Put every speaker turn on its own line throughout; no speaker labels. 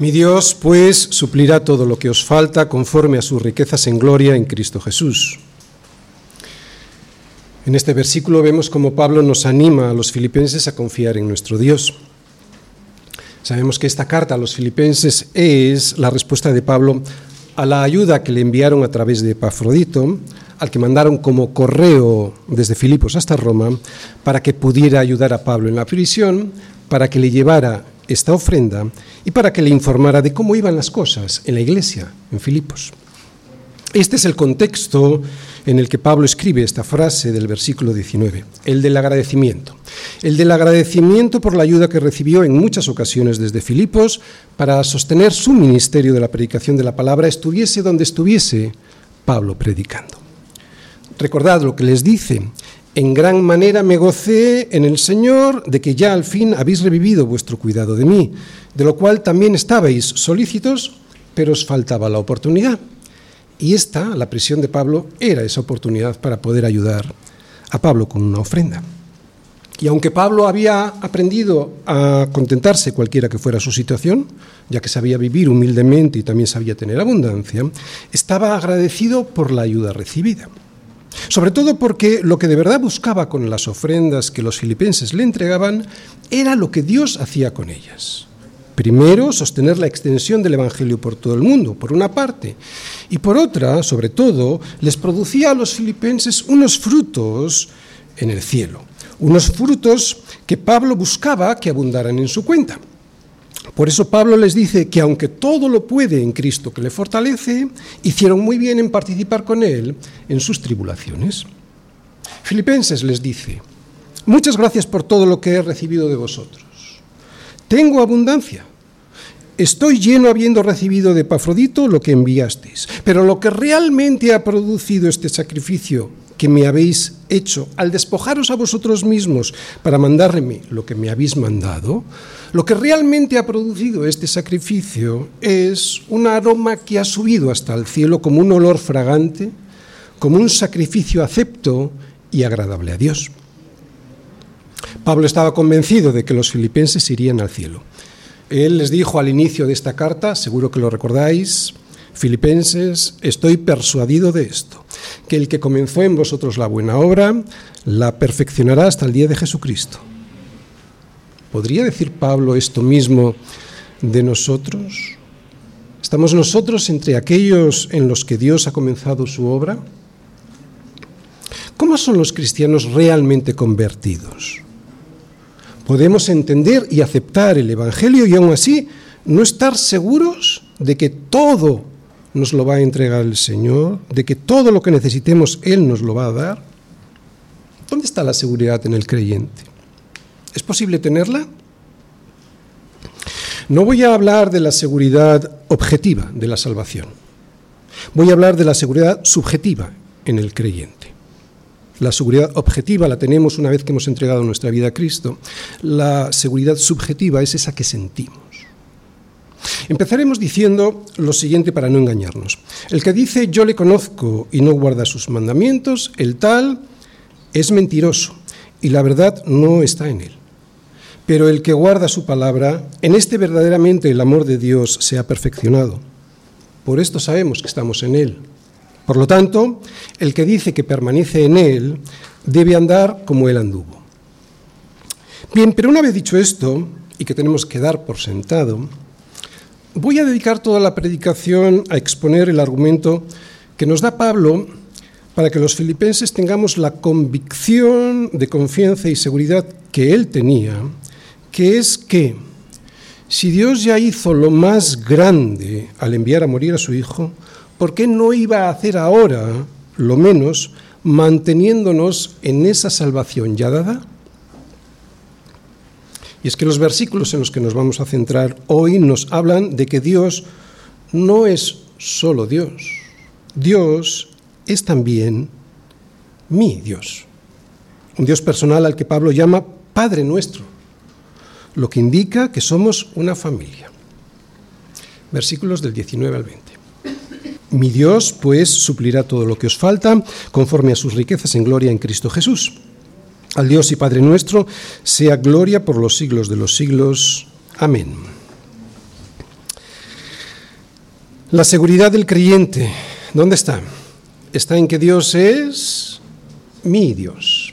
Mi Dios, pues, suplirá todo lo que os falta conforme a sus riquezas en gloria en Cristo Jesús. En este versículo vemos cómo Pablo nos anima a los filipenses a confiar en nuestro Dios. Sabemos que esta carta a los filipenses es la respuesta de Pablo a la ayuda que le enviaron a través de Epafrodito, al que mandaron como correo desde Filipos hasta Roma, para que pudiera ayudar a Pablo en la prisión, para que le llevara esta ofrenda y para que le informara de cómo iban las cosas en la iglesia en Filipos. Este es el contexto en el que Pablo escribe esta frase del versículo 19, el del agradecimiento. El del agradecimiento por la ayuda que recibió en muchas ocasiones desde Filipos para sostener su ministerio de la predicación de la palabra, estuviese donde estuviese Pablo predicando. Recordad lo que les dice, en gran manera me gocé en el Señor de que ya al fin habéis revivido vuestro cuidado de mí, de lo cual también estabais solícitos, pero os faltaba la oportunidad. Y esta, la prisión de Pablo, era esa oportunidad para poder ayudar a Pablo con una ofrenda. Y aunque Pablo había aprendido a contentarse cualquiera que fuera su situación, ya que sabía vivir humildemente y también sabía tener abundancia, estaba agradecido por la ayuda recibida. Sobre todo porque lo que de verdad buscaba con las ofrendas que los filipenses le entregaban era lo que Dios hacía con ellas. Primero, sostener la extensión del Evangelio por todo el mundo, por una parte, y por otra, sobre todo, les producía a los filipenses unos frutos en el cielo, unos frutos que Pablo buscaba que abundaran en su cuenta. Por eso Pablo les dice que aunque todo lo puede en Cristo que le fortalece, hicieron muy bien en participar con Él en sus tribulaciones. Filipenses les dice, muchas gracias por todo lo que he recibido de vosotros. Tengo abundancia. Estoy lleno habiendo recibido de Pafrodito lo que enviasteis. Pero lo que realmente ha producido este sacrificio que me habéis hecho al despojaros a vosotros mismos para mandarme lo que me habéis mandado, lo que realmente ha producido este sacrificio es un aroma que ha subido hasta el cielo como un olor fragante, como un sacrificio acepto y agradable a Dios. Pablo estaba convencido de que los filipenses irían al cielo. Él les dijo al inicio de esta carta, seguro que lo recordáis, Filipenses, estoy persuadido de esto, que el que comenzó en vosotros la buena obra, la perfeccionará hasta el día de Jesucristo. ¿Podría decir Pablo esto mismo de nosotros? ¿Estamos nosotros entre aquellos en los que Dios ha comenzado su obra? ¿Cómo son los cristianos realmente convertidos? Podemos entender y aceptar el Evangelio y aún así no estar seguros de que todo nos lo va a entregar el Señor, de que todo lo que necesitemos Él nos lo va a dar. ¿Dónde está la seguridad en el creyente? ¿Es posible tenerla? No voy a hablar de la seguridad objetiva de la salvación. Voy a hablar de la seguridad subjetiva en el creyente. La seguridad objetiva la tenemos una vez que hemos entregado nuestra vida a Cristo. La seguridad subjetiva es esa que sentimos. Empezaremos diciendo lo siguiente para no engañarnos. El que dice yo le conozco y no guarda sus mandamientos, el tal es mentiroso y la verdad no está en él. Pero el que guarda su palabra, en este verdaderamente el amor de Dios se ha perfeccionado. Por esto sabemos que estamos en Él. Por lo tanto, el que dice que permanece en Él debe andar como Él anduvo. Bien, pero una vez dicho esto, y que tenemos que dar por sentado, voy a dedicar toda la predicación a exponer el argumento que nos da Pablo para que los filipenses tengamos la convicción de confianza y seguridad que él tenía que es que si Dios ya hizo lo más grande al enviar a morir a su Hijo, ¿por qué no iba a hacer ahora lo menos manteniéndonos en esa salvación ya dada? Y es que los versículos en los que nos vamos a centrar hoy nos hablan de que Dios no es solo Dios, Dios es también mi Dios, un Dios personal al que Pablo llama Padre nuestro lo que indica que somos una familia. Versículos del 19 al 20. Mi Dios, pues, suplirá todo lo que os falta conforme a sus riquezas en gloria en Cristo Jesús. Al Dios y Padre nuestro sea gloria por los siglos de los siglos. Amén. La seguridad del creyente, ¿dónde está? Está en que Dios es mi Dios.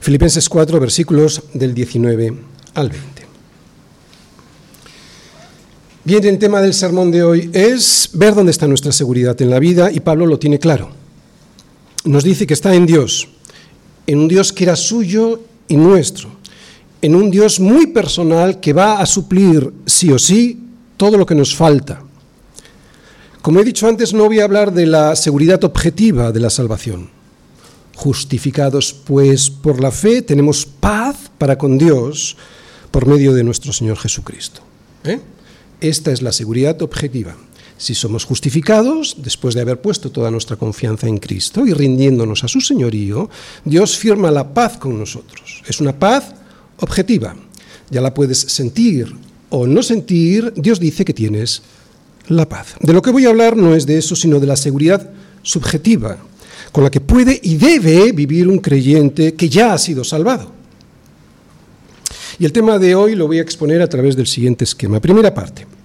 Filipenses 4, versículos del 19 al 20. Bien, el tema del sermón de hoy es ver dónde está nuestra seguridad en la vida y Pablo lo tiene claro. Nos dice que está en Dios, en un Dios que era suyo y nuestro, en un Dios muy personal que va a suplir sí o sí todo lo que nos falta. Como he dicho antes, no voy a hablar de la seguridad objetiva de la salvación. Justificados pues por la fe, tenemos paz para con Dios por medio de nuestro Señor Jesucristo. ¿Eh? Esta es la seguridad objetiva. Si somos justificados, después de haber puesto toda nuestra confianza en Cristo y rindiéndonos a su señorío, Dios firma la paz con nosotros. Es una paz objetiva. Ya la puedes sentir o no sentir, Dios dice que tienes la paz. De lo que voy a hablar no es de eso, sino de la seguridad subjetiva, con la que puede y debe vivir un creyente que ya ha sido salvado. Y el tema de hoy lo voy a exponer a través del siguiente esquema. Primera parte.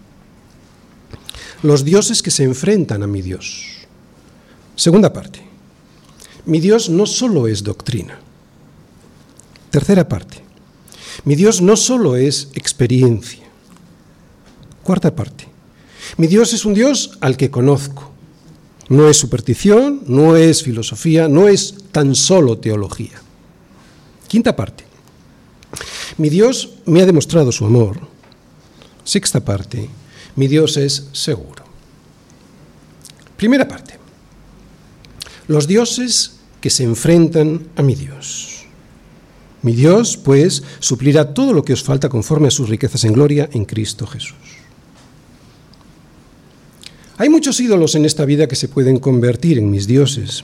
Los dioses que se enfrentan a mi Dios. Segunda parte. Mi Dios no solo es doctrina. Tercera parte. Mi Dios no solo es experiencia. Cuarta parte. Mi Dios es un Dios al que conozco. No es superstición, no es filosofía, no es tan solo teología. Quinta parte. Mi Dios me ha demostrado su amor. Sexta parte, mi Dios es seguro. Primera parte, los dioses que se enfrentan a mi Dios. Mi Dios, pues, suplirá todo lo que os falta conforme a sus riquezas en gloria en Cristo Jesús. Hay muchos ídolos en esta vida que se pueden convertir en mis dioses.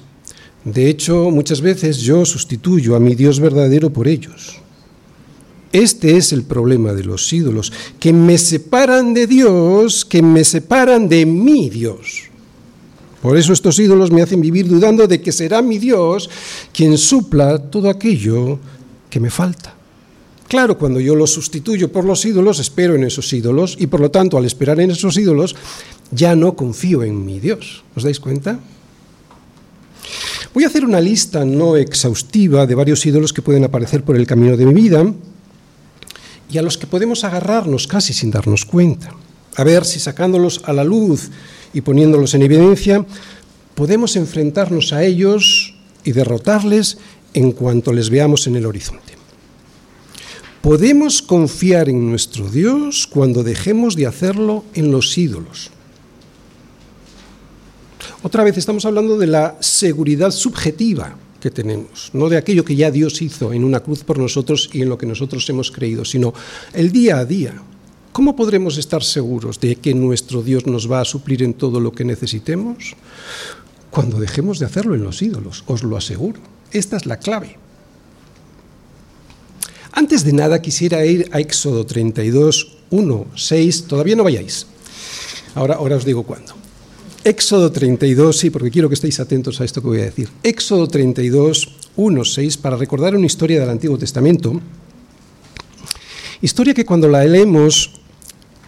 De hecho, muchas veces yo sustituyo a mi Dios verdadero por ellos. Este es el problema de los ídolos, que me separan de Dios, que me separan de mi Dios. Por eso estos ídolos me hacen vivir dudando de que será mi Dios quien supla todo aquello que me falta. Claro, cuando yo los sustituyo por los ídolos, espero en esos ídolos y por lo tanto al esperar en esos ídolos, ya no confío en mi Dios. ¿Os dais cuenta? Voy a hacer una lista no exhaustiva de varios ídolos que pueden aparecer por el camino de mi vida y a los que podemos agarrarnos casi sin darnos cuenta. A ver si sacándolos a la luz y poniéndolos en evidencia, podemos enfrentarnos a ellos y derrotarles en cuanto les veamos en el horizonte. Podemos confiar en nuestro Dios cuando dejemos de hacerlo en los ídolos. Otra vez estamos hablando de la seguridad subjetiva que tenemos, no de aquello que ya Dios hizo en una cruz por nosotros y en lo que nosotros hemos creído, sino el día a día. ¿Cómo podremos estar seguros de que nuestro Dios nos va a suplir en todo lo que necesitemos? Cuando dejemos de hacerlo en los ídolos, os lo aseguro. Esta es la clave. Antes de nada quisiera ir a Éxodo 32, 1, 6, todavía no vayáis. Ahora, ahora os digo cuándo. Éxodo 32, sí, porque quiero que estéis atentos a esto que voy a decir. Éxodo 32, 1, 6, para recordar una historia del Antiguo Testamento. Historia que cuando la leemos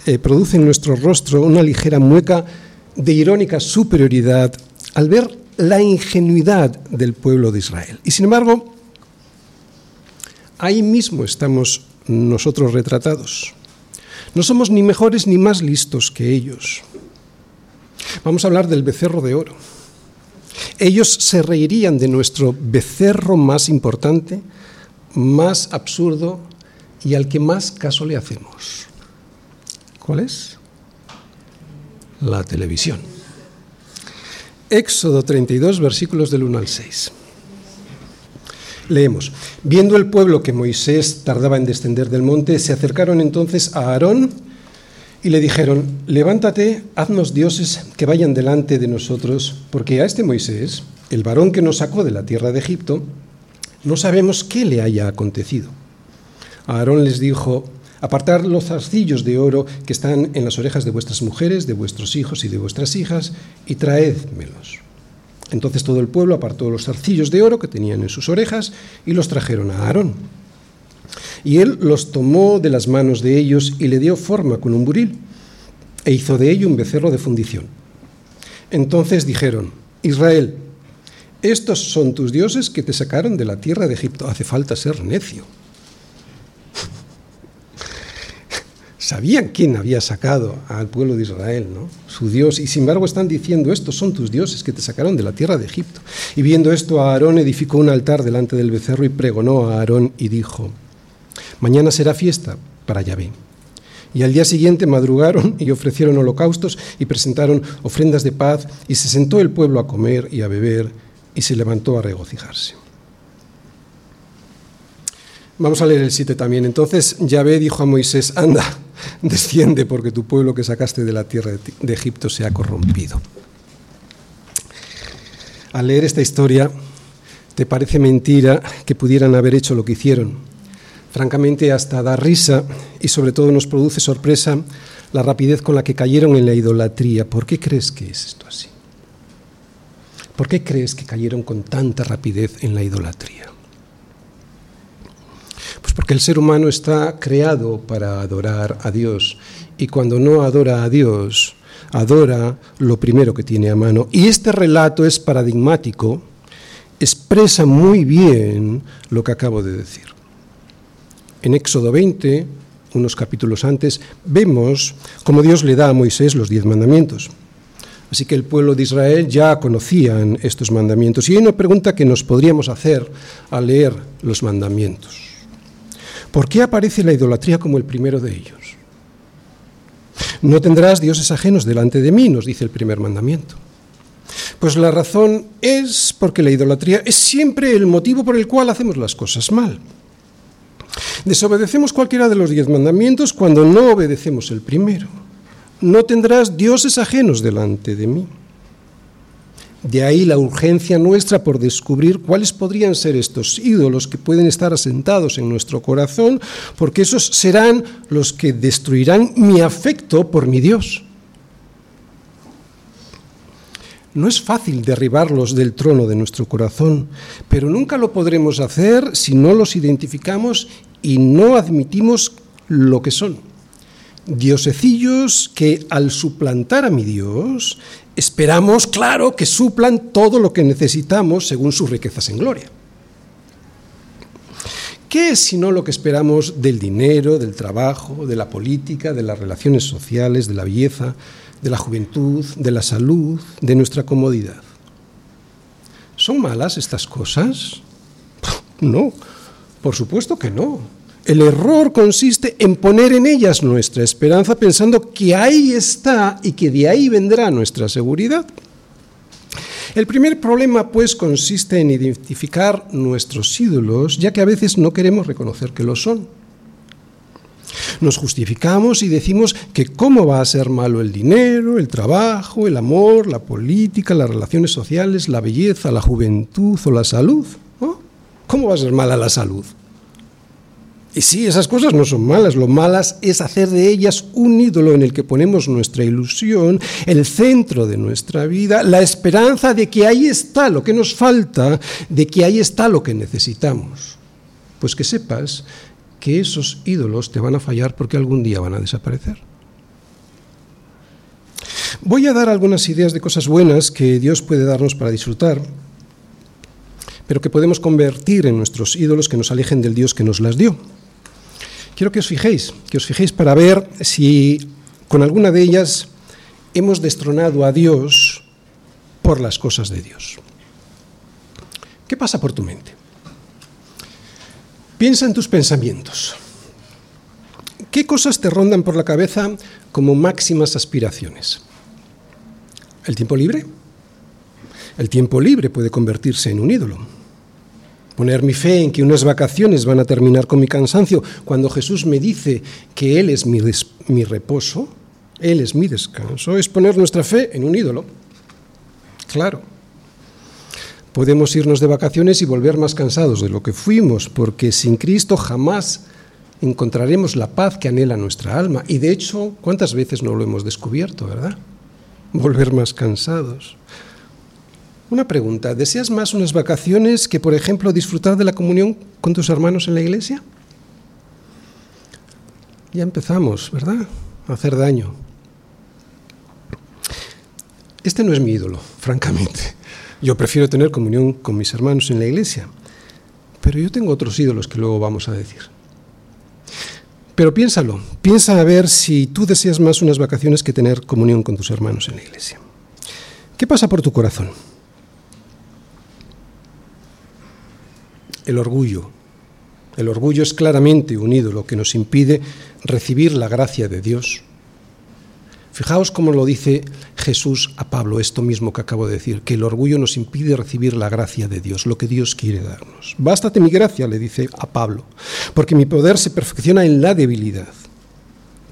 eh, produce en nuestro rostro una ligera mueca de irónica superioridad al ver la ingenuidad del pueblo de Israel. Y sin embargo, ahí mismo estamos nosotros retratados. No somos ni mejores ni más listos que ellos. Vamos a hablar del becerro de oro. Ellos se reirían de nuestro becerro más importante, más absurdo y al que más caso le hacemos. ¿Cuál es? La televisión. Éxodo 32, versículos del 1 al 6. Leemos, viendo el pueblo que Moisés tardaba en descender del monte, se acercaron entonces a Aarón y le dijeron, levántate, haznos dioses que vayan delante de nosotros, porque a este Moisés, el varón que nos sacó de la tierra de Egipto, no sabemos qué le haya acontecido. Aarón les dijo, apartar los zarcillos de oro que están en las orejas de vuestras mujeres, de vuestros hijos y de vuestras hijas, y traédmelos. Entonces todo el pueblo apartó los zarcillos de oro que tenían en sus orejas y los trajeron a Aarón. Y él los tomó de las manos de ellos y le dio forma con un buril, e hizo de ello un becerro de fundición. Entonces dijeron, Israel, estos son tus dioses que te sacaron de la tierra de Egipto. Hace falta ser necio. Sabían quién había sacado al pueblo de Israel, ¿no? Su Dios, y sin embargo están diciendo, estos son tus dioses que te sacaron de la tierra de Egipto. Y viendo esto, Aarón edificó un altar delante del becerro y pregonó a Aarón y dijo, mañana será fiesta para Yahvé. Y al día siguiente madrugaron y ofrecieron holocaustos y presentaron ofrendas de paz, y se sentó el pueblo a comer y a beber, y se levantó a regocijarse. Vamos a leer el 7 también. Entonces Yahvé dijo a Moisés, anda, desciende porque tu pueblo que sacaste de la tierra de Egipto se ha corrompido. Al leer esta historia, te parece mentira que pudieran haber hecho lo que hicieron. Francamente, hasta da risa y sobre todo nos produce sorpresa la rapidez con la que cayeron en la idolatría. ¿Por qué crees que es esto así? ¿Por qué crees que cayeron con tanta rapidez en la idolatría? Pues porque el ser humano está creado para adorar a Dios y cuando no adora a Dios, adora lo primero que tiene a mano. Y este relato es paradigmático, expresa muy bien lo que acabo de decir. En Éxodo 20, unos capítulos antes, vemos cómo Dios le da a Moisés los diez mandamientos. Así que el pueblo de Israel ya conocían estos mandamientos. Y hay una pregunta que nos podríamos hacer al leer los mandamientos. ¿Por qué aparece la idolatría como el primero de ellos? No tendrás dioses ajenos delante de mí, nos dice el primer mandamiento. Pues la razón es porque la idolatría es siempre el motivo por el cual hacemos las cosas mal. Desobedecemos cualquiera de los diez mandamientos cuando no obedecemos el primero no tendrás dioses ajenos delante de mí. De ahí la urgencia nuestra por descubrir cuáles podrían ser estos ídolos que pueden estar asentados en nuestro corazón, porque esos serán los que destruirán mi afecto por mi Dios. No es fácil derribarlos del trono de nuestro corazón, pero nunca lo podremos hacer si no los identificamos y no admitimos lo que son diosecillos que al suplantar a mi Dios, esperamos, claro, que suplan todo lo que necesitamos según sus riquezas en gloria. ¿Qué es sino lo que esperamos del dinero, del trabajo, de la política, de las relaciones sociales, de la belleza, de la juventud, de la salud, de nuestra comodidad? ¿Son malas estas cosas? No, por supuesto que no. El error consiste en poner en ellas nuestra esperanza pensando que ahí está y que de ahí vendrá nuestra seguridad. El primer problema, pues, consiste en identificar nuestros ídolos, ya que a veces no queremos reconocer que lo son. Nos justificamos y decimos que cómo va a ser malo el dinero, el trabajo, el amor, la política, las relaciones sociales, la belleza, la juventud o la salud. ¿Cómo va a ser mala la salud? Y sí, esas cosas no son malas, lo malas es hacer de ellas un ídolo en el que ponemos nuestra ilusión, el centro de nuestra vida, la esperanza de que ahí está lo que nos falta, de que ahí está lo que necesitamos. Pues que sepas que esos ídolos te van a fallar porque algún día van a desaparecer. Voy a dar algunas ideas de cosas buenas que Dios puede darnos para disfrutar, pero que podemos convertir en nuestros ídolos que nos alejen del Dios que nos las dio quiero que os fijéis, que os fijéis para ver si con alguna de ellas hemos destronado a Dios por las cosas de Dios. ¿Qué pasa por tu mente? Piensa en tus pensamientos. ¿Qué cosas te rondan por la cabeza como máximas aspiraciones? ¿El tiempo libre? El tiempo libre puede convertirse en un ídolo poner mi fe en que unas vacaciones van a terminar con mi cansancio, cuando Jesús me dice que Él es mi, reposo, Él es mi descanso, es poner nuestra fe en un ídolo. Claro. Podemos irnos de vacaciones y volver más cansados de lo que fuimos, porque sin Cristo jamás encontraremos la paz que anhela nuestra alma. Y de hecho, ¿cuántas veces no lo hemos descubierto, verdad? Volver más cansados. Una pregunta, ¿deseas más unas vacaciones que, por ejemplo, disfrutar de la comunión con tus hermanos en la iglesia? Ya empezamos, ¿verdad? A hacer daño. Este no es mi ídolo, francamente. Yo prefiero tener comunión con mis hermanos en la iglesia, pero yo tengo otros ídolos que luego vamos a decir. Pero piénsalo, piensa a ver si tú deseas más unas vacaciones que tener comunión con tus hermanos en la iglesia. ¿Qué pasa por tu corazón? El orgullo. El orgullo es claramente un ídolo que nos impide recibir la gracia de Dios Fijaos cómo lo dice Jesús a Pablo, esto mismo que acabo de decir, que el orgullo nos impide recibir la gracia de Dios, lo que Dios quiere darnos. Bástate mi gracia, le dice a Pablo, porque mi poder se perfecciona en la debilidad.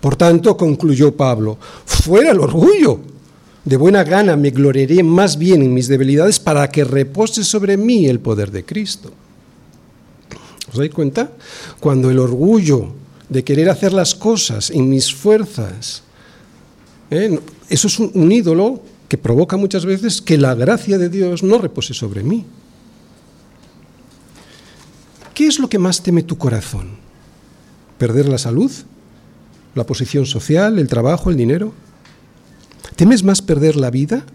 Por tanto, concluyó Pablo, fuera el orgullo. De buena gana me gloriaré más bien en mis debilidades para que repose sobre mí el poder de Cristo. ¿Os dais cuenta? Cuando el orgullo de querer hacer las cosas en mis fuerzas, ¿eh? Eso es un, ídolo que provoca muchas veces que la gracia de Dios no repose sobre mí. ¿Qué es lo que más teme tu corazón? ¿Perder la salud? ¿La posición social? ¿El trabajo? ¿El dinero? ¿Temes más perder la vida?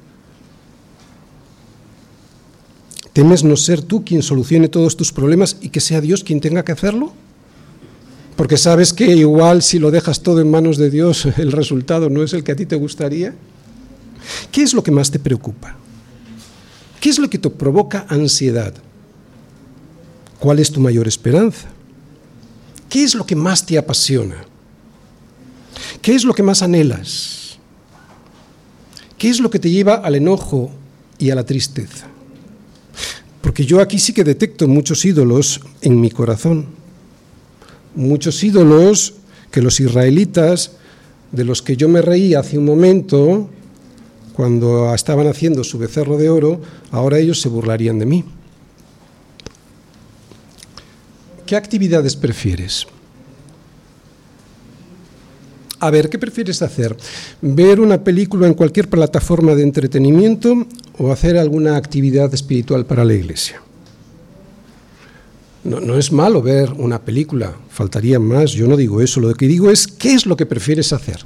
¿Temes no ser tú quien solucione todos tus problemas y que sea Dios quien tenga que hacerlo? Porque sabes que igual si lo dejas todo en manos de Dios, el resultado no es el que a ti te gustaría. ¿Qué es lo que más te preocupa? ¿Qué es lo que te provoca ansiedad? ¿Cuál es tu mayor esperanza? ¿Qué es lo que más te apasiona? ¿Qué es lo que más anhelas? ¿Qué es lo que te lleva al enojo y a la tristeza? Porque yo aquí sí que detecto muchos ídolos en mi corazón muchos ídolos que los israelitas, de los que yo me reí hace un momento, cuando estaban haciendo su becerro de oro, ahora ellos se burlarían de mí. ¿Qué actividades prefieres? A ver, ¿qué prefieres hacer? ¿Ver una película en cualquier plataforma de entretenimiento o hacer alguna actividad espiritual para la iglesia? No, es malo ver una película, faltaría más, yo no digo eso, lo que digo es qué es lo que prefieres hacer.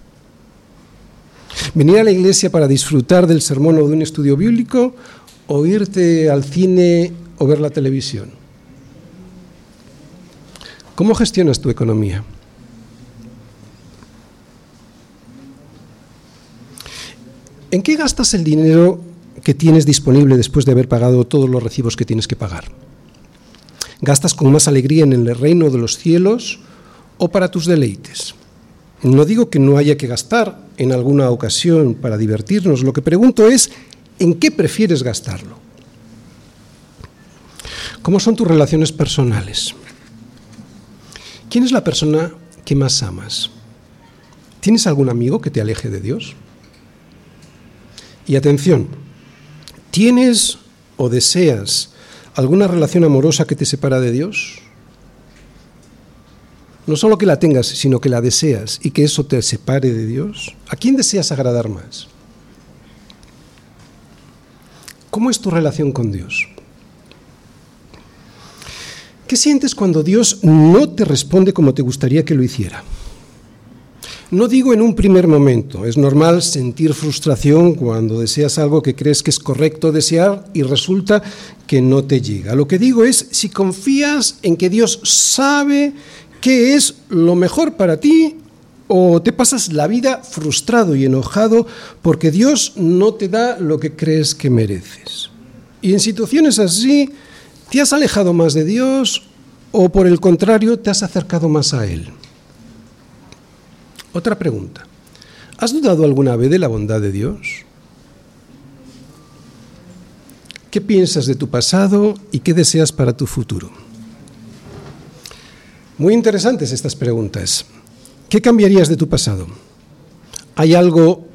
¿Venir a la iglesia para disfrutar del sermón o de un estudio bíblico o irte al cine o ver la televisión? ¿Cómo gestionas tu economía? ¿En qué gastas el dinero que tienes disponible después de haber pagado todos los recibos que tienes que pagar? ¿Gastas con más alegría en el reino de los cielos o para tus deleites? No digo que no haya que gastar en alguna ocasión para divertirnos, lo que pregunto es, ¿en qué prefieres gastarlo? ¿Cómo son tus relaciones personales? ¿Quién es la persona que más amas? ¿Tienes algún amigo que te aleje de Dios? Y atención, ¿tienes o deseas alguna relación amorosa que te separa de Dios? No solo que la tengas, sino que la deseas y que eso te separe de Dios. ¿A quién deseas agradar más? ¿Cómo es tu relación con Dios? ¿Qué sientes cuando Dios no te responde como te gustaría que lo hiciera? No digo en un primer momento, es normal sentir frustración cuando deseas algo que crees que es correcto desear y resulta que no te llega. Lo que digo es si confías en que Dios sabe qué es lo mejor para ti o te pasas la vida frustrado y enojado porque Dios no te da lo que crees que mereces. Y en situaciones así, ¿te has alejado más de Dios o por el contrario te has acercado más a Él? Otra pregunta. ¿Has dudado alguna vez de la bondad de Dios? ¿Qué piensas de tu pasado y qué deseas para tu futuro? Muy interesantes estas preguntas. ¿Qué cambiarías de tu pasado? ¿Hay algo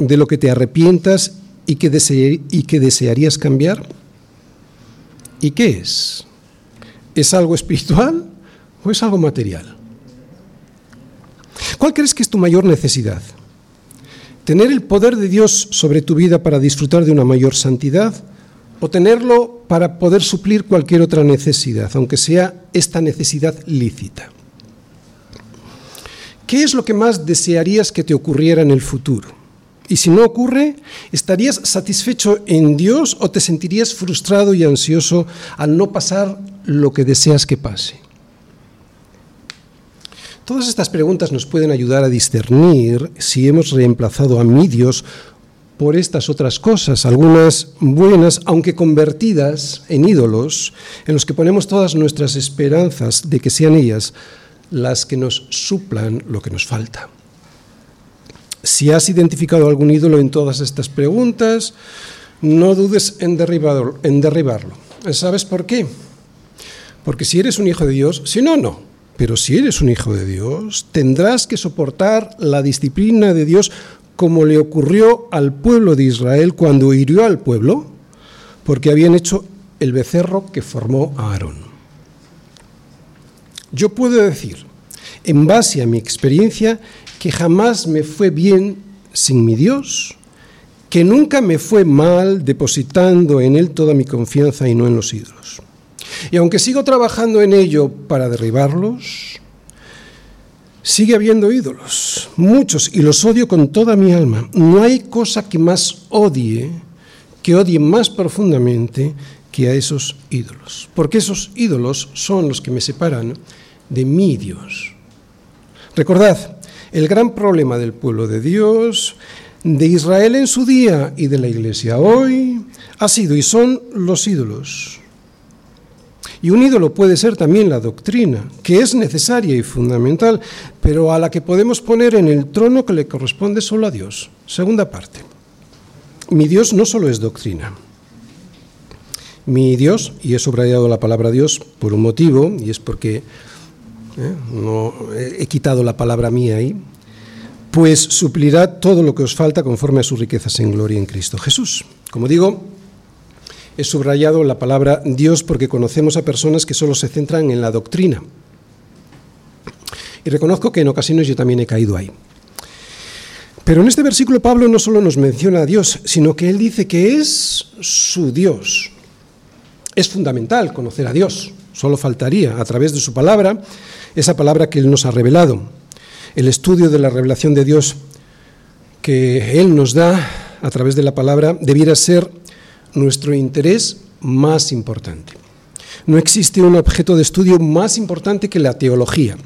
de lo que te arrepientas y que, y que desearías cambiar? ¿Y qué es? ¿Es algo espiritual o es algo material? ¿Cuál crees que es tu mayor necesidad? ¿Tener el poder de Dios sobre tu vida para disfrutar de una mayor santidad? ¿O tenerlo para poder suplir cualquier otra necesidad, aunque sea esta necesidad lícita? ¿Qué es lo que más desearías que te ocurriera en el futuro? Y si no ocurre, ¿estarías satisfecho en Dios o te sentirías frustrado y ansioso al no pasar lo que deseas que pase? Todas estas preguntas nos pueden ayudar a discernir si hemos reemplazado a mi Dios por estas otras cosas, algunas buenas, aunque convertidas en ídolos, en los que ponemos todas nuestras esperanzas de que sean ellas las que nos suplan lo que nos falta. Si has identificado algún ídolo en todas estas preguntas, no dudes en derribarlo. En derribarlo. ¿Sabes por qué? Porque si eres un hijo de Dios, si no, no. Pero si eres un hijo de Dios, tendrás que soportar la disciplina de Dios como le ocurrió al pueblo de Israel cuando hirió al pueblo, porque habían hecho el becerro que formó a Aarón. Yo puedo decir, en base a mi experiencia, que jamás me fue bien sin mi Dios, que nunca me fue mal depositando en Él toda mi confianza y no en los ídolos. Y aunque sigo trabajando en ello para derribarlos, Sigue habiendo ídolos, muchos, y los odio con toda mi alma. No hay cosa que más odie, que odie más profundamente que a esos ídolos, porque esos ídolos son los que me separan de mi Dios. Recordad, el gran problema del pueblo de Dios, de Israel en su día y de la iglesia hoy, ha sido y son los ídolos. Y un ídolo puede ser también la doctrina, que es necesaria y fundamental, pero a la que podemos poner en el trono que le corresponde solo a Dios. Segunda parte. Mi Dios no solo es doctrina. Mi Dios, y he subrayado la palabra Dios por un motivo, y es porque ¿eh? no he quitado la palabra mía ahí, pues suplirá todo lo que os falta conforme a sus riquezas en gloria en Cristo Jesús. Como digo, He subrayado la palabra Dios porque conocemos a personas que solo se centran en la doctrina. Y reconozco que en ocasiones yo también he caído ahí. Pero en este versículo Pablo no solo nos menciona a Dios, sino que él dice que es su Dios. Es fundamental conocer a Dios. Solo faltaría, a través de su palabra, esa palabra que Él nos ha revelado. El estudio de la revelación de Dios que Él nos da a través de la palabra debiera ser nuestro interés más importante. No existe un objeto de estudio más importante que la teología.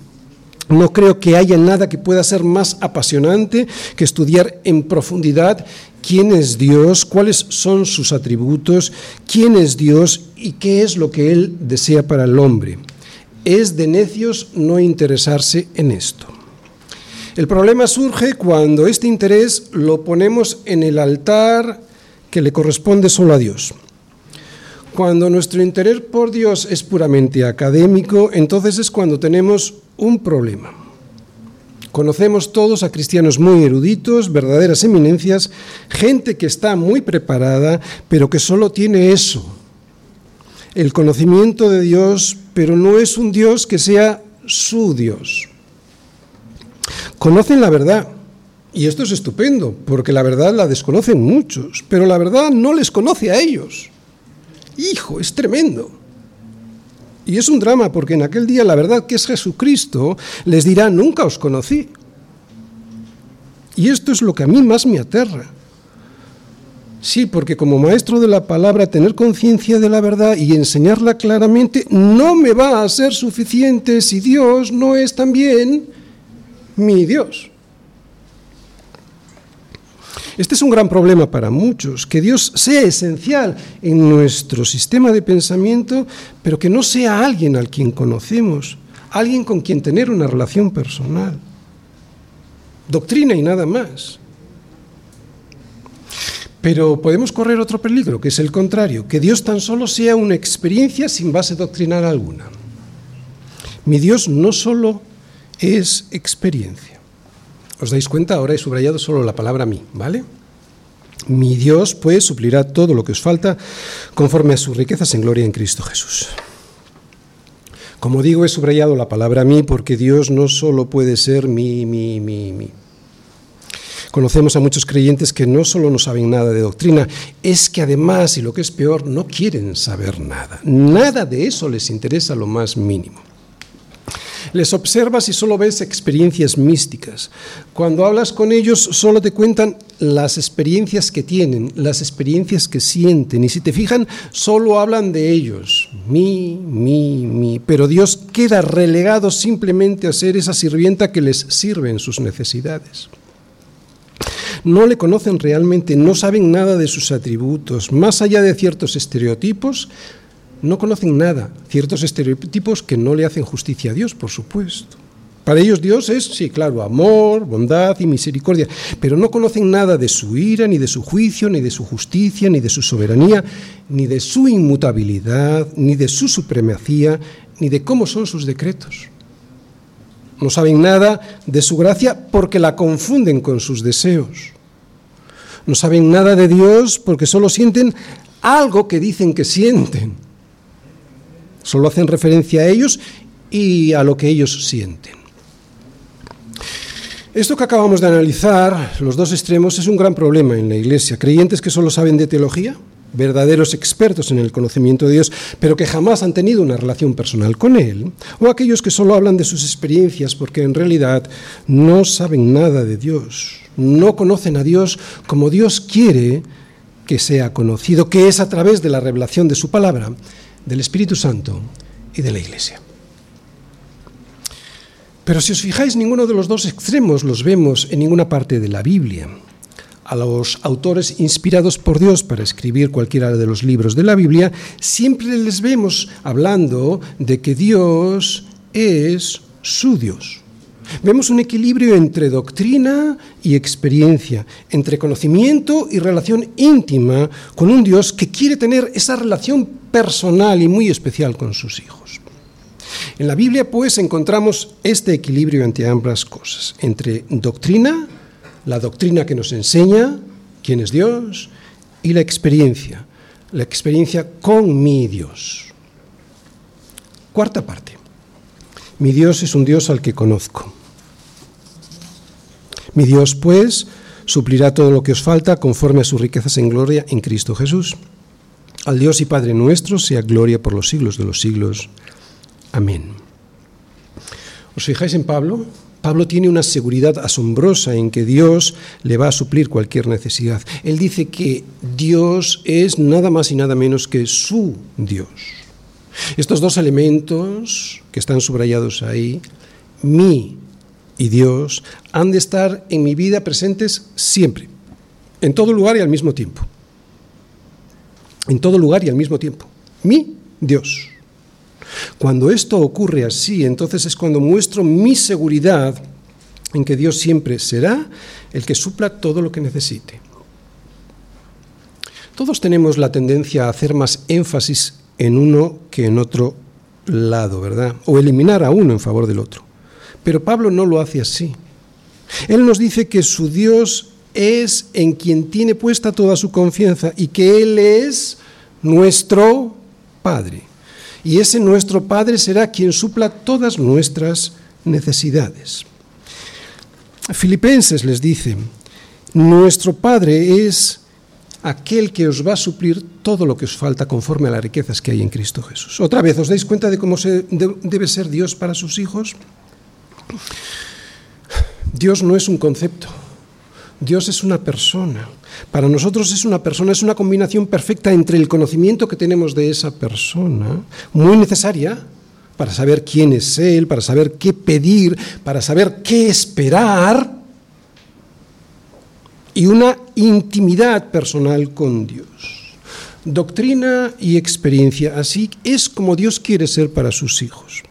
No creo que haya nada que pueda ser más apasionante que estudiar en profundidad quién es Dios, cuáles son sus atributos, quién es Dios y qué es lo que Él desea para el hombre. Es de necios no interesarse en esto. El problema surge cuando este interés lo ponemos en el altar que le corresponde solo a Dios. Cuando nuestro interés por Dios es puramente académico, entonces es cuando tenemos un problema. Conocemos todos a cristianos muy eruditos, verdaderas eminencias, gente que está muy preparada, pero que solo tiene eso, el conocimiento de Dios, pero no es un Dios que sea su Dios. Conocen la verdad, y esto es estupendo, porque la verdad la desconocen muchos, pero la verdad no les conoce a ellos. Hijo, es tremendo. Y es un drama, porque en aquel día la verdad que es Jesucristo les dirá, nunca os conocí. Y esto es lo que a mí más me aterra. Sí, porque como maestro de la palabra, tener conciencia de la verdad y enseñarla claramente no me va a ser suficiente si Dios no es también mi Dios. Este es un gran problema para muchos, que Dios sea esencial en nuestro sistema de pensamiento, pero que no sea alguien al quien conocemos, alguien con quien tener una relación personal. Doctrina y nada más. Pero podemos correr otro peligro, que es el contrario, que Dios tan solo sea una experiencia sin base doctrinal alguna. Mi Dios no solo es experiencia. ¿Os dais cuenta? Ahora he subrayado solo la palabra mí, ¿vale? Mi Dios, pues, suplirá todo lo que os falta conforme a sus riquezas en gloria en Cristo Jesús. Como digo, he subrayado la palabra mí porque Dios no solo puede ser mi, mi, mi, mi. Conocemos a muchos creyentes que no solo no saben nada de doctrina, es que además, y lo que es peor, no quieren saber nada. Nada de eso les interesa lo más mínimo. Les observas y solo ves experiencias místicas. Cuando hablas con ellos solo te cuentan las experiencias que tienen, las experiencias que sienten. Y si te fijan, solo hablan de ellos. Mi, mi, mi. Pero Dios queda relegado simplemente a ser esa sirvienta que les sirve en sus necesidades. No le conocen realmente, no saben nada de sus atributos, más allá de ciertos estereotipos no conocen nada, ciertos estereotipos que no le hacen justicia a Dios, por supuesto. Para ellos Dios es, sí, claro, amor, bondad y misericordia, pero no conocen nada de su ira, ni de su juicio, ni de su justicia, ni de su soberanía, ni de su inmutabilidad, ni de su supremacía, ni de cómo son sus decretos. No saben nada de su gracia porque la confunden con sus deseos. No saben nada de Dios porque solo sienten algo que dicen que sienten Solo hacen referencia a ellos y a lo que ellos sienten. Esto que acabamos de analizar, los dos extremos, es un gran problema en la Iglesia. Creyentes que solo saben de teología, verdaderos expertos en el conocimiento de Dios, pero que jamás han tenido una relación personal con Él, o aquellos que solo hablan de sus experiencias porque en realidad no saben nada de Dios, no conocen a Dios como Dios quiere que sea conocido, que es a través de la revelación de su palabra del Espíritu Santo y de la Iglesia. Pero si os fijáis, ninguno de los dos extremos los vemos en ninguna parte de la Biblia. A los autores inspirados por Dios para escribir cualquiera de los libros de la Biblia, siempre les vemos hablando de que Dios es su Dios. Vemos un equilibrio entre doctrina y experiencia, entre conocimiento y relación íntima con un Dios que quiere tener esa relación personal y muy especial con sus hijos. En la Biblia, pues, encontramos este equilibrio entre ambas cosas, entre doctrina, la doctrina que nos enseña quién es Dios, y la experiencia, la experiencia con mi Dios. Cuarta parte. Mi Dios es un Dios al que conozco. Mi Dios, pues, suplirá todo lo que os falta conforme a sus riquezas en gloria en Cristo Jesús. Al Dios y Padre nuestro sea gloria por los siglos de los siglos. Amén. ¿Os fijáis en Pablo? Pablo tiene una seguridad asombrosa en que Dios le va a suplir cualquier necesidad. Él dice que Dios es nada más y nada menos que su Dios. Estos dos elementos que están subrayados ahí, mi y Dios, han de estar en mi vida presentes siempre, en todo lugar y al mismo tiempo en todo lugar y al mismo tiempo. Mi Dios. Cuando esto ocurre así, entonces es cuando muestro mi seguridad en que Dios siempre será el que supla todo lo que necesite. Todos tenemos la tendencia a hacer más énfasis en uno que en otro lado, ¿verdad? O eliminar a uno en favor del otro. Pero Pablo no lo hace así. Él nos dice que su Dios es en quien tiene puesta toda su confianza y que Él es nuestro Padre. Y ese nuestro Padre será quien supla todas nuestras necesidades. Filipenses les dice, nuestro Padre es aquel que os va a suplir todo lo que os falta conforme a las riquezas que hay en Cristo Jesús. Otra vez, ¿os dais cuenta de cómo se debe ser Dios para sus hijos? Dios no es un concepto, Dios es una persona. Para nosotros es una persona, es una combinación perfecta entre el conocimiento que tenemos de esa persona, muy necesaria para saber quién es Él, para saber qué pedir, para saber qué esperar, y una intimidad personal con Dios. Doctrina y experiencia, así es como Dios quiere ser para sus hijos.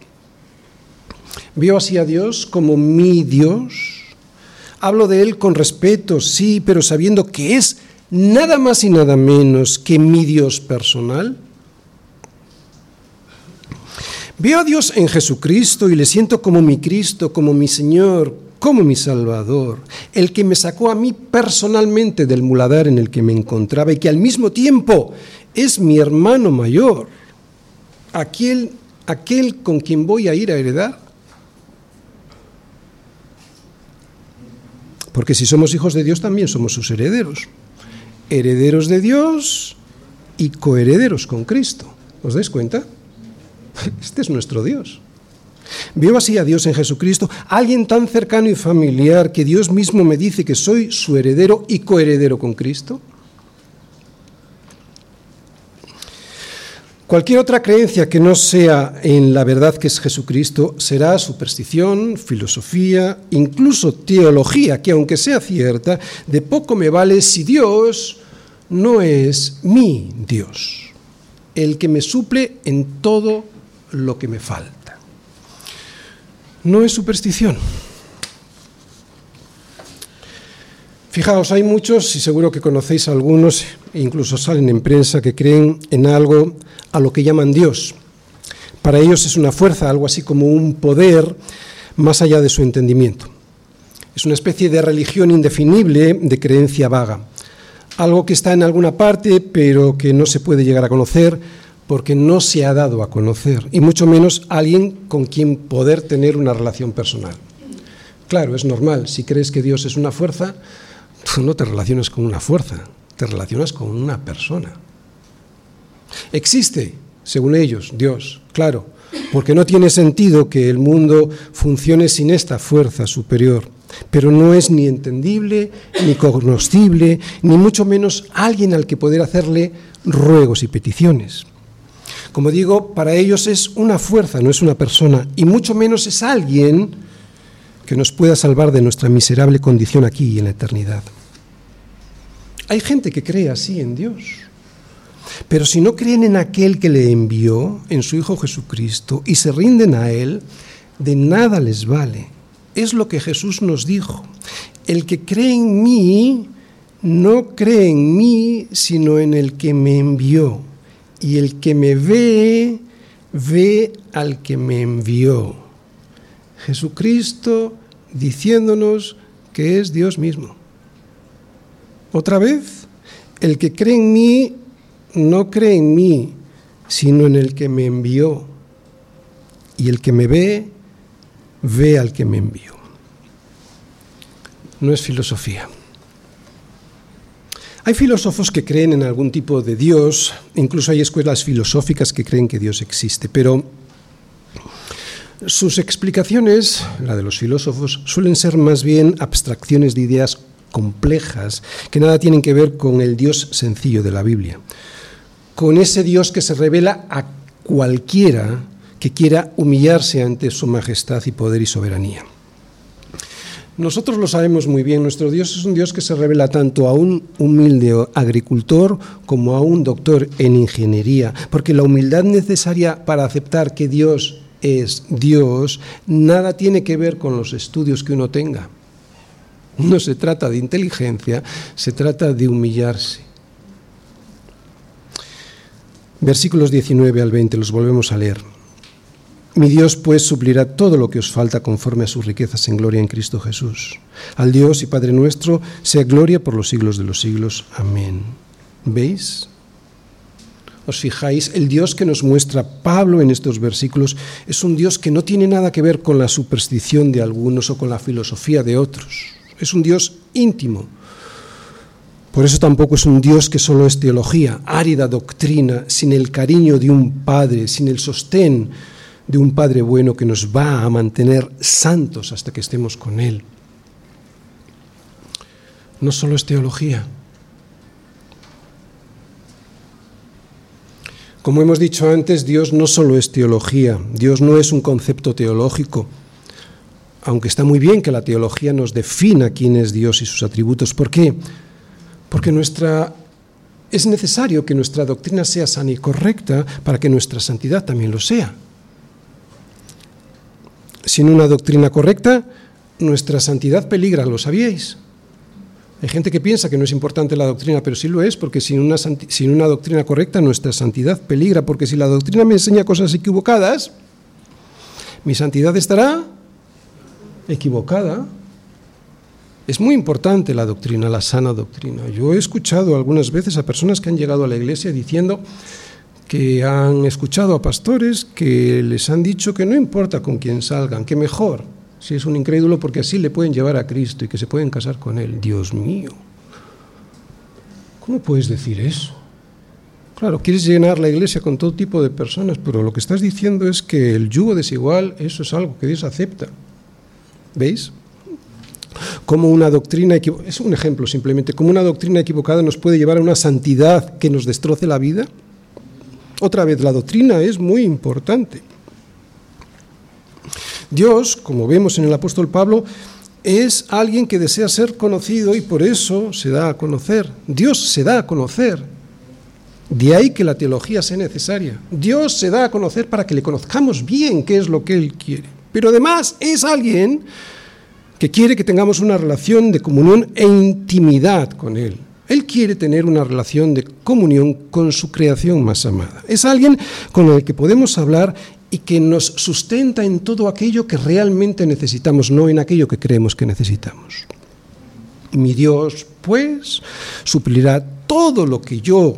Veo así a Dios como mi Dios, Hablo de Él con respeto, sí, pero sabiendo que es nada más y nada menos que mi Dios personal. Veo a Dios en Jesucristo y le siento como mi Cristo, como mi Señor, como mi Salvador, el que me sacó a mí personalmente del muladar en el que me encontraba y que al mismo tiempo es mi hermano mayor, aquel, aquel con quien voy a ir a heredar. Porque si somos hijos de Dios también somos sus herederos. Herederos de Dios y coherederos con Cristo. ¿Os dais cuenta? Este es nuestro Dios. Veo así a Dios en Jesucristo, alguien tan cercano y familiar que Dios mismo me dice que soy su heredero y coheredero con Cristo. Cualquier otra creencia que no sea en la verdad que es Jesucristo será superstición, filosofía, incluso teología, que aunque sea cierta, de poco me vale si Dios no es mi Dios, el que me suple en todo lo que me falta. No es superstición. Fijaos, hay muchos, y seguro que conocéis algunos, e incluso salen en prensa, que creen en algo a lo que llaman Dios. Para ellos es una fuerza, algo así como un poder más allá de su entendimiento. Es una especie de religión indefinible de creencia vaga, algo que está en alguna parte pero que no se puede llegar a conocer porque no se ha dado a conocer, y mucho menos alguien con quien poder tener una relación personal. Claro, es normal, si crees que Dios es una fuerza, no te relacionas con una fuerza, te relacionas con una persona. Existe, según ellos, Dios, claro, porque no tiene sentido que el mundo funcione sin esta fuerza superior, pero no es ni entendible, ni cognoscible, ni mucho menos alguien al que poder hacerle ruegos y peticiones. Como digo, para ellos es una fuerza, no es una persona, y mucho menos es alguien que nos pueda salvar de nuestra miserable condición aquí y en la eternidad. Hay gente que cree así en Dios. Pero si no creen en aquel que le envió, en su Hijo Jesucristo, y se rinden a Él, de nada les vale. Es lo que Jesús nos dijo. El que cree en mí, no cree en mí, sino en el que me envió. Y el que me ve, ve al que me envió. Jesucristo diciéndonos que es Dios mismo. Otra vez, el que cree en mí no cree en mí, sino en el que me envió. Y el que me ve, ve al que me envió. No es filosofía. Hay filósofos que creen en algún tipo de Dios, incluso hay escuelas filosóficas que creen que Dios existe, pero sus explicaciones, la de los filósofos, suelen ser más bien abstracciones de ideas complejas que nada tienen que ver con el Dios sencillo de la Biblia con ese Dios que se revela a cualquiera que quiera humillarse ante su majestad y poder y soberanía. Nosotros lo sabemos muy bien, nuestro Dios es un Dios que se revela tanto a un humilde agricultor como a un doctor en ingeniería, porque la humildad necesaria para aceptar que Dios es Dios nada tiene que ver con los estudios que uno tenga. No se trata de inteligencia, se trata de humillarse. Versículos 19 al 20 los volvemos a leer. Mi Dios pues suplirá todo lo que os falta conforme a sus riquezas en gloria en Cristo Jesús. Al Dios y Padre nuestro sea gloria por los siglos de los siglos. Amén. ¿Veis? ¿Os fijáis? El Dios que nos muestra Pablo en estos versículos es un Dios que no tiene nada que ver con la superstición de algunos o con la filosofía de otros. Es un Dios íntimo, por eso tampoco es un Dios que solo es teología, árida doctrina, sin el cariño de un Padre, sin el sostén de un Padre bueno que nos va a mantener santos hasta que estemos con Él. No solo es teología. Como hemos dicho antes, Dios no solo es teología, Dios no es un concepto teológico, aunque está muy bien que la teología nos defina quién es Dios y sus atributos. ¿Por qué? porque nuestra, es necesario que nuestra doctrina sea sana y correcta para que nuestra santidad también lo sea. Sin una doctrina correcta, nuestra santidad peligra, ¿lo sabíais? Hay gente que piensa que no es importante la doctrina, pero sí lo es, porque sin una, sin una doctrina correcta nuestra santidad peligra, porque si la doctrina me enseña cosas equivocadas, mi santidad estará equivocada. Es muy importante la doctrina, la sana doctrina. Yo he escuchado algunas veces a personas que han llegado a la iglesia diciendo que han escuchado a pastores que les han dicho que no importa con quién salgan, que mejor si es un incrédulo porque así le pueden llevar a Cristo y que se pueden casar con él. Dios mío, ¿cómo puedes decir eso? Claro, quieres llenar la iglesia con todo tipo de personas, pero lo que estás diciendo es que el yugo desigual, eso es algo que Dios acepta. ¿Veis? Como una doctrina es un ejemplo simplemente, como una doctrina equivocada nos puede llevar a una santidad que nos destroce la vida. Otra vez, la doctrina es muy importante. Dios, como vemos en el apóstol Pablo, es alguien que desea ser conocido y por eso se da a conocer. Dios se da a conocer de ahí que la teología sea necesaria. Dios se da a conocer para que le conozcamos bien qué es lo que Él quiere. Pero además es alguien que quiere que tengamos una relación de comunión e intimidad con Él. Él quiere tener una relación de comunión con su creación más amada. Es alguien con el que podemos hablar y que nos sustenta en todo aquello que realmente necesitamos, no en aquello que creemos que necesitamos. Mi Dios, pues, suplirá todo lo que yo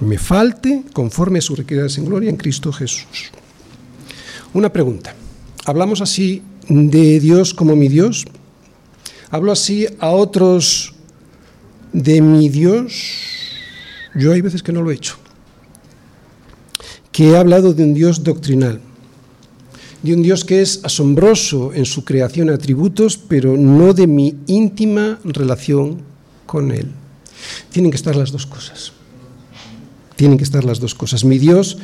me falte conforme a su riquezas en gloria en Cristo Jesús. Una pregunta. ¿Hablamos así de Dios como mi Dios? ¿Hablo así a otros de mi Dios? Yo hay veces que no lo he hecho. Que he hablado de un Dios doctrinal, de un Dios que es asombroso en su creación atributos, pero no de mi íntima relación con Él. Tienen que estar las dos cosas. Tienen que estar las dos cosas. Mi Dios,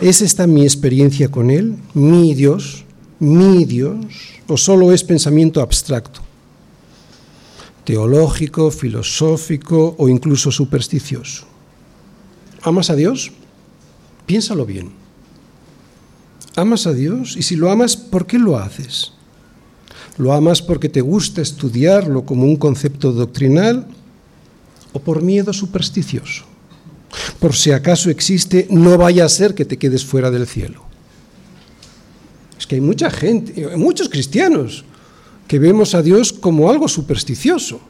¿es esta mi experiencia con Él? Mi Dios, mi Dios, o solo es pensamiento abstracto, teológico, filosófico o incluso supersticioso. ¿Amas a Dios? Piénsalo bien. ¿Amas a Dios? Y si lo amas, ¿por qué lo haces? ¿Lo amas porque te gusta estudiarlo como un concepto doctrinal o por miedo supersticioso? por si acaso existe, no vaya a ser que te quedes fuera del cielo. Que hay mucha gente, muchos cristianos, que vemos a Dios como algo supersticioso.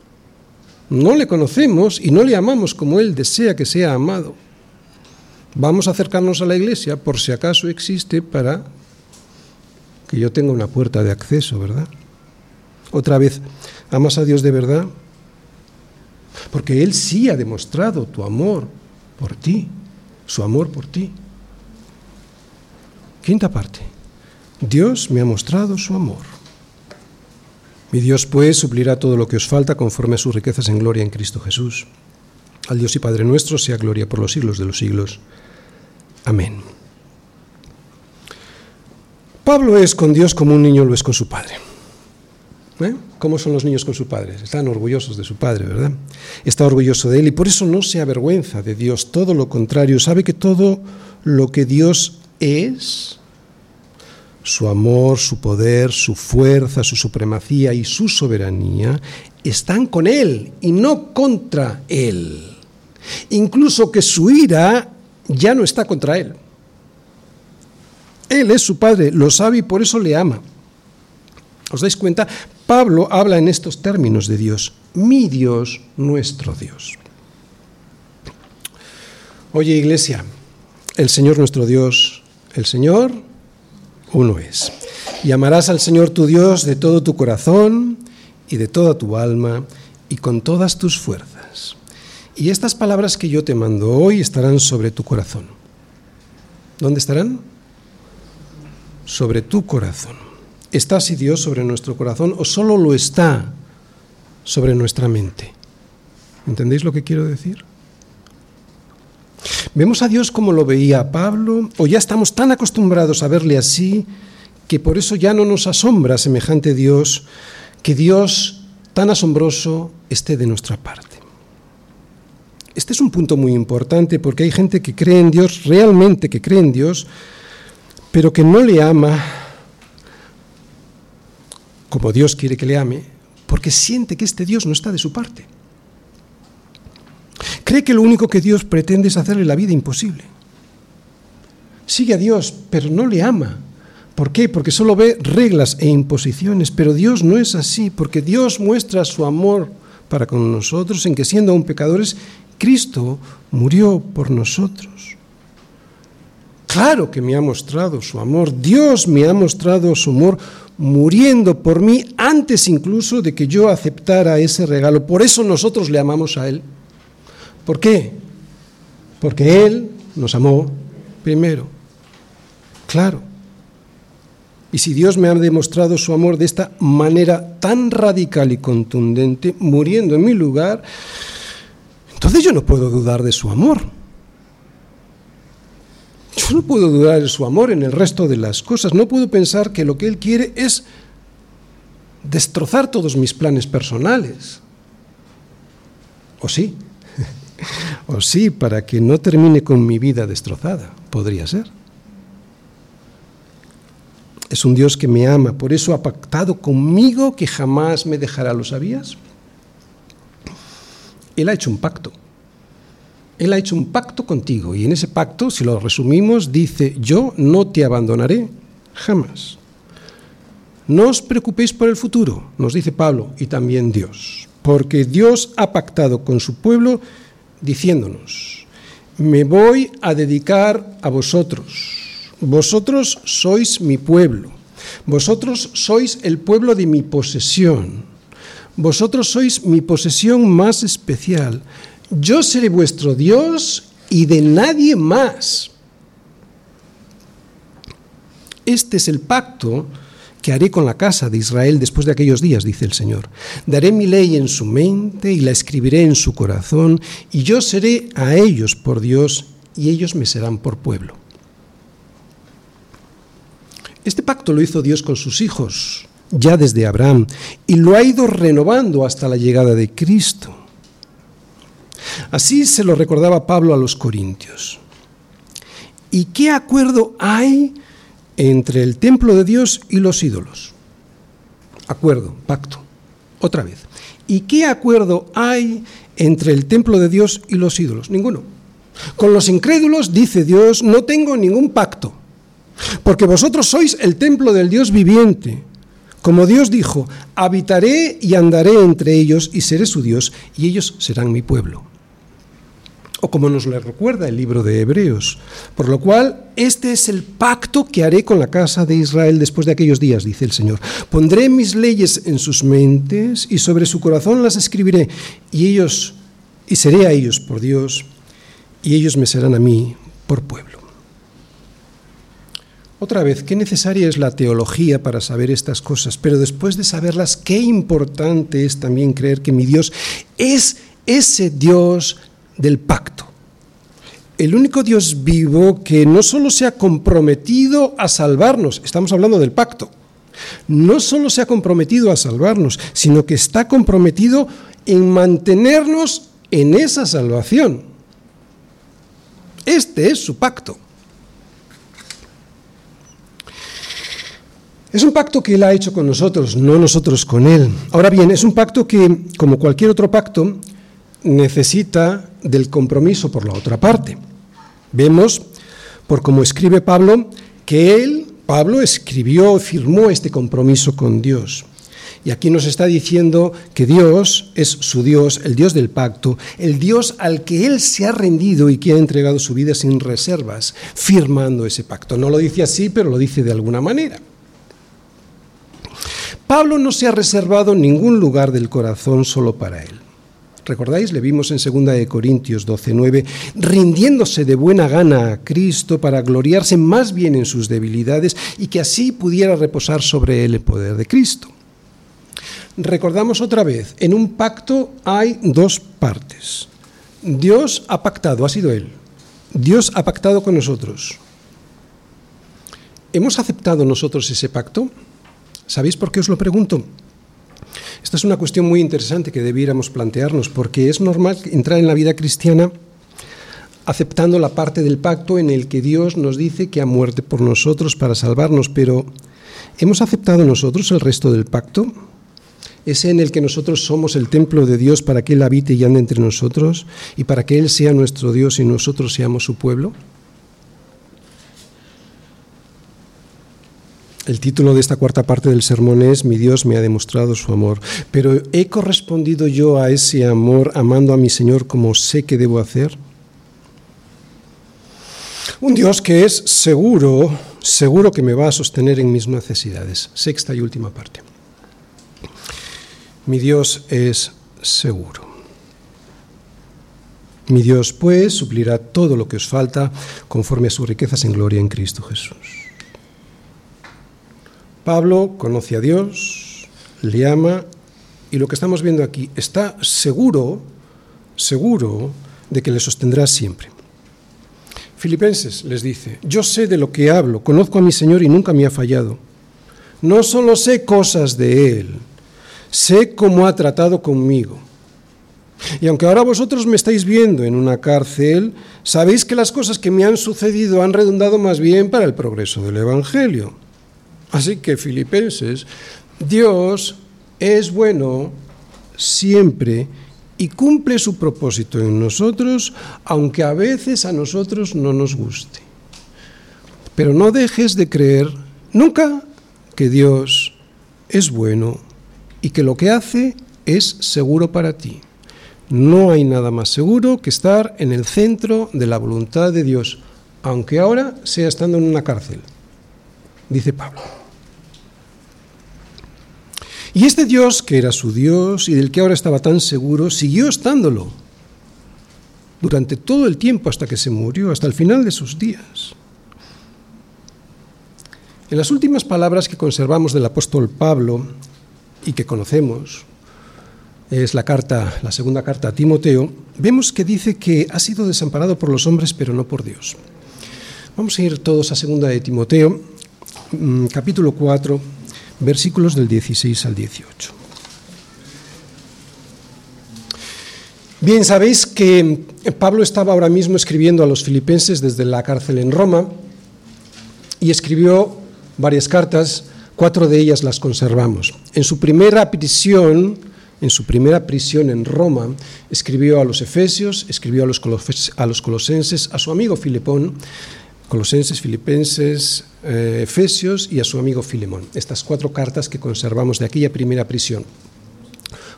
No le conocemos y no le amamos como Él desea que sea amado. Vamos a acercarnos a la iglesia por si acaso existe para que yo tenga una puerta de acceso, ¿verdad? Otra vez, ¿amas a Dios de verdad? Porque Él sí ha demostrado tu amor por ti, su amor por ti. Quinta parte. Dios me ha mostrado su amor. Mi Dios pues suplirá todo lo que os falta conforme a sus riquezas en gloria en Cristo Jesús. Al Dios y Padre nuestro sea gloria por los siglos de los siglos. Amén. Pablo es con Dios como un niño lo es con su Padre. ¿Eh? ¿Cómo son los niños con su padre? Están orgullosos de su padre, ¿verdad? Está orgulloso de él y por eso no se avergüenza de Dios, todo lo contrario, sabe que todo lo que Dios es, su amor, su poder, su fuerza, su supremacía y su soberanía, están con él y no contra él. Incluso que su ira ya no está contra él. Él es su padre, lo sabe y por eso le ama. ¿Os dais cuenta? Pablo habla en estos términos de Dios, mi Dios, nuestro Dios. Oye iglesia, el Señor nuestro Dios, el Señor uno es. Y amarás al Señor tu Dios de todo tu corazón y de toda tu alma y con todas tus fuerzas. Y estas palabras que yo te mando hoy estarán sobre tu corazón. ¿Dónde estarán? Sobre tu corazón. ¿Está así Dios sobre nuestro corazón o solo lo está sobre nuestra mente? ¿Entendéis lo que quiero decir? ¿Vemos a Dios como lo veía Pablo o ya estamos tan acostumbrados a verle así que por eso ya no nos asombra semejante Dios, que Dios tan asombroso esté de nuestra parte? Este es un punto muy importante porque hay gente que cree en Dios, realmente que cree en Dios, pero que no le ama como Dios quiere que le ame, porque siente que este Dios no está de su parte. Cree que lo único que Dios pretende es hacerle la vida imposible. Sigue a Dios, pero no le ama. ¿Por qué? Porque solo ve reglas e imposiciones, pero Dios no es así, porque Dios muestra su amor para con nosotros en que siendo aún pecadores, Cristo murió por nosotros. Claro que me ha mostrado su amor, Dios me ha mostrado su amor muriendo por mí antes incluso de que yo aceptara ese regalo. Por eso nosotros le amamos a Él. ¿Por qué? Porque Él nos amó primero. Claro. Y si Dios me ha demostrado su amor de esta manera tan radical y contundente, muriendo en mi lugar, entonces yo no puedo dudar de su amor. Yo no puedo dudar de su amor en el resto de las cosas. No puedo pensar que lo que Él quiere es destrozar todos mis planes personales. ¿O sí? ¿O sí, para que no termine con mi vida destrozada? Podría ser. Es un Dios que me ama, por eso ha pactado conmigo que jamás me dejará. ¿Lo sabías? Él ha hecho un pacto. Él ha hecho un pacto contigo y en ese pacto, si lo resumimos, dice, yo no te abandonaré jamás. No os preocupéis por el futuro, nos dice Pablo y también Dios, porque Dios ha pactado con su pueblo diciéndonos, me voy a dedicar a vosotros. Vosotros sois mi pueblo, vosotros sois el pueblo de mi posesión, vosotros sois mi posesión más especial, yo seré vuestro Dios y de nadie más. Este es el pacto que haré con la casa de Israel después de aquellos días, dice el Señor. Daré mi ley en su mente y la escribiré en su corazón, y yo seré a ellos por Dios, y ellos me serán por pueblo. Este pacto lo hizo Dios con sus hijos, ya desde Abraham, y lo ha ido renovando hasta la llegada de Cristo. Así se lo recordaba Pablo a los Corintios. ¿Y qué acuerdo hay entre el templo de Dios y los ídolos? Acuerdo, pacto. Otra vez. ¿Y qué acuerdo hay entre el templo de Dios y los ídolos? Ninguno. Con los incrédulos, dice Dios, no tengo ningún pacto. Porque vosotros sois el templo del Dios viviente. Como Dios dijo, habitaré y andaré entre ellos y seré su Dios y ellos serán mi pueblo. O como nos lo recuerda el libro de Hebreos. Por lo cual, este es el pacto que haré con la casa de Israel después de aquellos días, dice el Señor. Pondré mis leyes en sus mentes y sobre su corazón las escribiré y ellos y seré a ellos por Dios y ellos me serán a mí por pueblo. Otra vez, qué necesaria es la teología para saber estas cosas, pero después de saberlas, qué importante es también creer que mi Dios es ese Dios del pacto. El único Dios vivo que no solo se ha comprometido a salvarnos, estamos hablando del pacto, no solo se ha comprometido a salvarnos, sino que está comprometido en mantenernos en esa salvación. Este es su pacto. Es un pacto que Él ha hecho con nosotros, no nosotros con Él. Ahora bien, es un pacto que, como cualquier otro pacto, necesita del compromiso por la otra parte. Vemos, por como escribe Pablo, que Él, Pablo, escribió, firmó este compromiso con Dios. Y aquí nos está diciendo que Dios es su Dios, el Dios del pacto, el Dios al que Él se ha rendido y que ha entregado su vida sin reservas, firmando ese pacto. No lo dice así, pero lo dice de alguna manera. Pablo no se ha reservado ningún lugar del corazón solo para él. ¿Recordáis? Le vimos en 2 Corintios 12:9, rindiéndose de buena gana a Cristo para gloriarse más bien en sus debilidades y que así pudiera reposar sobre él el poder de Cristo. Recordamos otra vez, en un pacto hay dos partes. Dios ha pactado, ha sido Él. Dios ha pactado con nosotros. ¿Hemos aceptado nosotros ese pacto? ¿Sabéis por qué os lo pregunto? Esta es una cuestión muy interesante que debiéramos plantearnos, porque es normal entrar en la vida cristiana aceptando la parte del pacto en el que Dios nos dice que ha muerto por nosotros para salvarnos, pero ¿hemos aceptado nosotros el resto del pacto? Ese en el que nosotros somos el templo de Dios para que Él habite y ande entre nosotros y para que Él sea nuestro Dios y nosotros seamos su pueblo. El título de esta cuarta parte del sermón es Mi Dios me ha demostrado su amor, pero ¿he correspondido yo a ese amor amando a mi Señor como sé que debo hacer? Un Dios que es seguro, seguro que me va a sostener en mis necesidades. Sexta y última parte. Mi Dios es seguro. Mi Dios, pues, suplirá todo lo que os falta conforme a sus riquezas en gloria en Cristo Jesús. Pablo conoce a Dios, le ama y lo que estamos viendo aquí está seguro, seguro de que le sostendrá siempre. Filipenses les dice, yo sé de lo que hablo, conozco a mi Señor y nunca me ha fallado. No solo sé cosas de Él, sé cómo ha tratado conmigo. Y aunque ahora vosotros me estáis viendo en una cárcel, sabéis que las cosas que me han sucedido han redundado más bien para el progreso del Evangelio. Así que, filipenses, Dios es bueno siempre y cumple su propósito en nosotros, aunque a veces a nosotros no nos guste. Pero no dejes de creer nunca que Dios es bueno y que lo que hace es seguro para ti. No hay nada más seguro que estar en el centro de la voluntad de Dios, aunque ahora sea estando en una cárcel, dice Pablo. Y este Dios, que era su Dios y del que ahora estaba tan seguro, siguió estándolo durante todo el tiempo hasta que se murió, hasta el final de sus días. En las últimas palabras que conservamos del apóstol Pablo y que conocemos, es la carta, la segunda carta a Timoteo, vemos que dice que ha sido desamparado por los hombres, pero no por Dios. Vamos a ir todos a segunda de Timoteo, mm, capítulo 4, versículos del 16 al 18. Bien, sabéis que Pablo estaba ahora mismo escribiendo a los filipenses desde la cárcel en Roma y escribió varias cartas, cuatro de ellas las conservamos. En su primera prisión, en su primera prisión en Roma, escribió a los efesios, escribió a los, a los colosenses, a su amigo Filipón, colosenses, filipenses, eh, efesios y a su amigo Filemón. Estas cuatro cartas que conservamos de aquella primera prisión.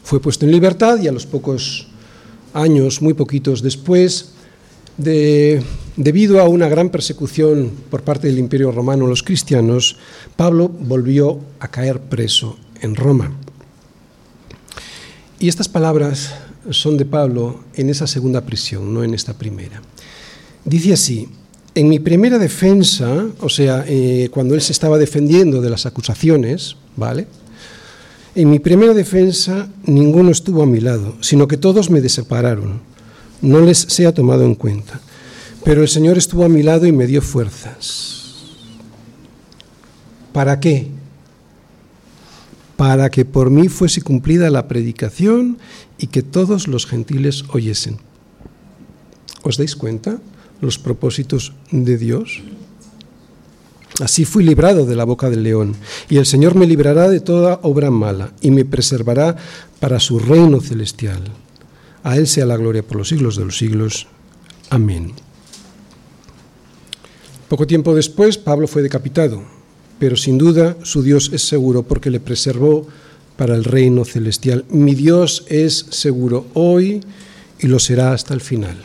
Fue puesto en libertad y a los pocos años, muy poquitos después, de, debido a una gran persecución por parte del Imperio Romano los cristianos, Pablo volvió a caer preso en Roma. Y estas palabras son de Pablo en esa segunda prisión, no en esta primera. Dice así, en mi primera defensa, o sea, eh, cuando él se estaba defendiendo de las acusaciones, ¿vale? En mi primera defensa ninguno estuvo a mi lado, sino que todos me desepararon. No les sea tomado en cuenta. Pero el Señor estuvo a mi lado y me dio fuerzas. ¿Para qué? para que por mí fuese cumplida la predicación y que todos los gentiles oyesen. ¿Os dais cuenta los propósitos de Dios? Así fui librado de la boca del león, y el Señor me librará de toda obra mala, y me preservará para su reino celestial. A Él sea la gloria por los siglos de los siglos. Amén. Poco tiempo después, Pablo fue decapitado pero sin duda su Dios es seguro porque le preservó para el reino celestial. Mi Dios es seguro hoy y lo será hasta el final.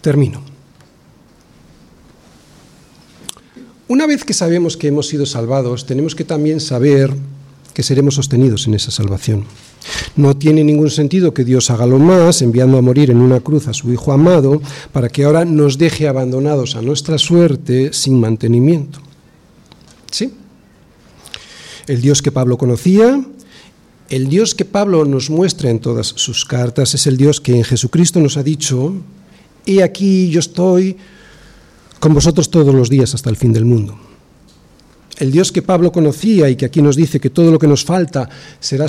Termino. Una vez que sabemos que hemos sido salvados, tenemos que también saber que seremos sostenidos en esa salvación. No tiene ningún sentido que Dios haga lo más, enviando a morir en una cruz a su Hijo amado, para que ahora nos deje abandonados a nuestra suerte sin mantenimiento. ¿Sí? El Dios que Pablo conocía, el Dios que Pablo nos muestra en todas sus cartas, es el Dios que en Jesucristo nos ha dicho, he aquí yo estoy con vosotros todos los días hasta el fin del mundo. El Dios que Pablo conocía y que aquí nos dice que todo lo que nos falta será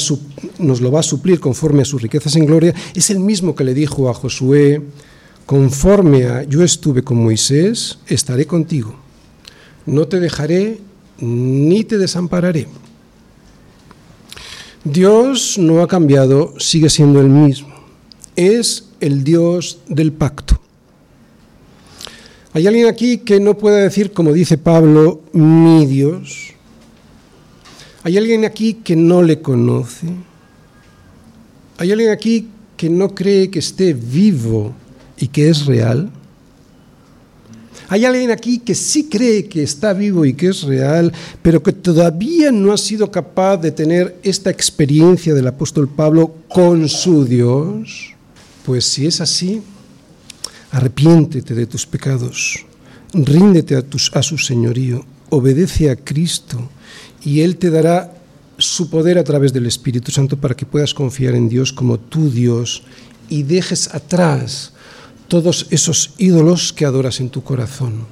nos lo va a suplir conforme a sus riquezas en gloria, es el mismo que le dijo a Josué, conforme a yo estuve con Moisés, estaré contigo. No te dejaré ni te desampararé. Dios no ha cambiado, sigue siendo el mismo. Es el Dios del pacto. ¿Hay alguien aquí que no pueda decir, como dice Pablo, mi Dios? ¿Hay alguien aquí que no le conoce? ¿Hay alguien aquí que no cree que esté vivo y que es real? Hay alguien aquí que sí cree que está vivo y que es real, pero que todavía no ha sido capaz de tener esta experiencia del apóstol Pablo con su Dios. Pues si es así, arrepiéntete de tus pecados, ríndete a, a su señorío, obedece a Cristo y Él te dará su poder a través del Espíritu Santo para que puedas confiar en Dios como tu Dios y dejes atrás todos esos ídolos que adoras en tu corazón.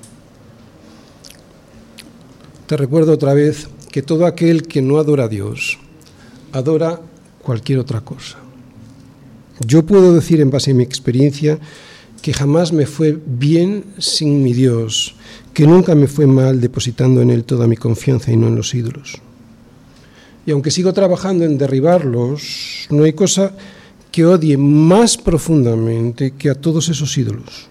Te recuerdo otra vez que todo aquel que no adora a Dios, adora cualquier otra cosa. Yo puedo decir en base a mi experiencia que jamás me fue bien sin mi Dios, que nunca me fue mal depositando en Él toda mi confianza y no en los ídolos. Y aunque sigo trabajando en derribarlos, no hay cosa que odie más profundamente que a todos esos ídolos.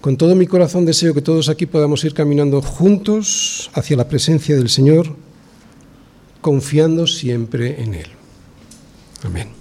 Con todo mi corazón deseo que todos aquí podamos ir caminando juntos hacia la presencia del Señor, confiando siempre en Él. Amén.